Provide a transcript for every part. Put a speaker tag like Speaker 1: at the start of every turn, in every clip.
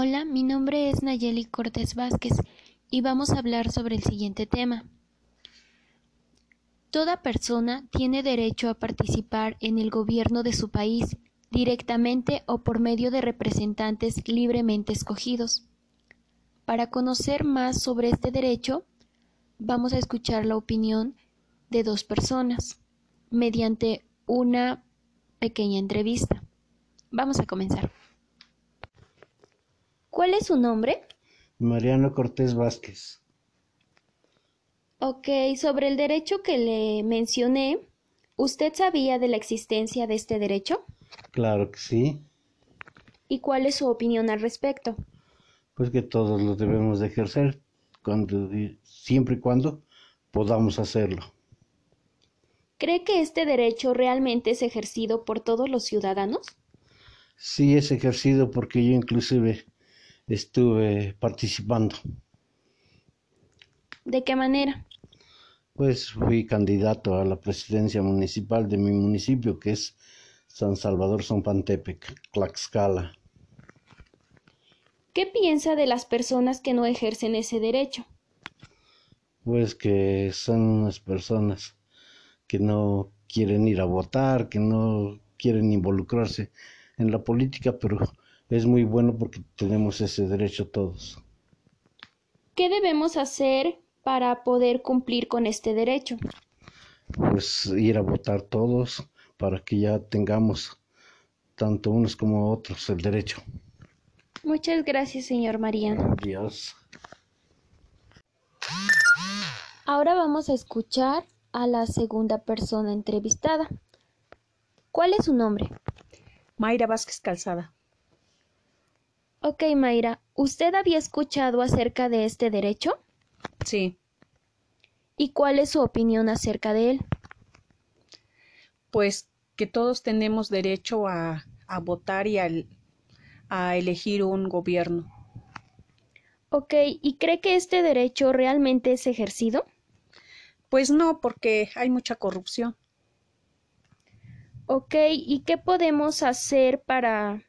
Speaker 1: Hola, mi nombre es Nayeli Cortés Vázquez y vamos a hablar sobre el siguiente tema. Toda persona tiene derecho a participar en el gobierno de su país directamente o por medio de representantes libremente escogidos. Para conocer más sobre este derecho, vamos a escuchar la opinión de dos personas mediante una pequeña entrevista. Vamos a comenzar. ¿Cuál es su nombre?
Speaker 2: Mariano Cortés Vázquez.
Speaker 1: Ok, sobre el derecho que le mencioné, ¿usted sabía de la existencia de este derecho?
Speaker 2: Claro que sí.
Speaker 1: ¿Y cuál es su opinión al respecto?
Speaker 2: Pues que todos lo debemos de ejercer cuando, siempre y cuando podamos hacerlo.
Speaker 1: ¿Cree que este derecho realmente es ejercido por todos los ciudadanos?
Speaker 2: Sí, es ejercido porque yo inclusive estuve participando.
Speaker 1: ¿De qué manera?
Speaker 2: Pues fui candidato a la presidencia municipal de mi municipio, que es San Salvador Zompantepec, Tlaxcala.
Speaker 1: ¿Qué piensa de las personas que no ejercen ese derecho?
Speaker 2: Pues que son unas personas que no quieren ir a votar, que no quieren involucrarse en la política, pero es muy bueno porque tenemos ese derecho todos.
Speaker 1: ¿Qué debemos hacer para poder cumplir con este derecho?
Speaker 2: Pues ir a votar todos para que ya tengamos tanto unos como otros el derecho.
Speaker 1: Muchas gracias, señor Mariano.
Speaker 2: Adiós.
Speaker 1: Ahora vamos a escuchar a la segunda persona entrevistada. ¿Cuál es su nombre?
Speaker 3: Mayra Vázquez Calzada.
Speaker 1: Ok, Mayra, ¿usted había escuchado acerca de este derecho?
Speaker 3: Sí.
Speaker 1: ¿Y cuál es su opinión acerca de él?
Speaker 3: Pues que todos tenemos derecho a, a votar y a, a elegir un gobierno.
Speaker 1: Ok, ¿y cree que este derecho realmente es ejercido?
Speaker 3: Pues no, porque hay mucha corrupción.
Speaker 1: Ok, ¿y qué podemos hacer para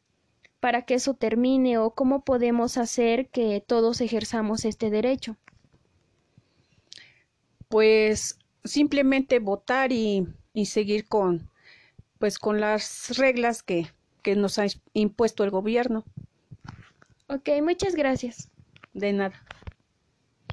Speaker 1: para que eso termine o cómo podemos hacer que todos ejerzamos este derecho?
Speaker 3: Pues simplemente votar y, y seguir con pues con las reglas que, que nos ha impuesto el gobierno.
Speaker 1: Ok, muchas gracias.
Speaker 3: De nada.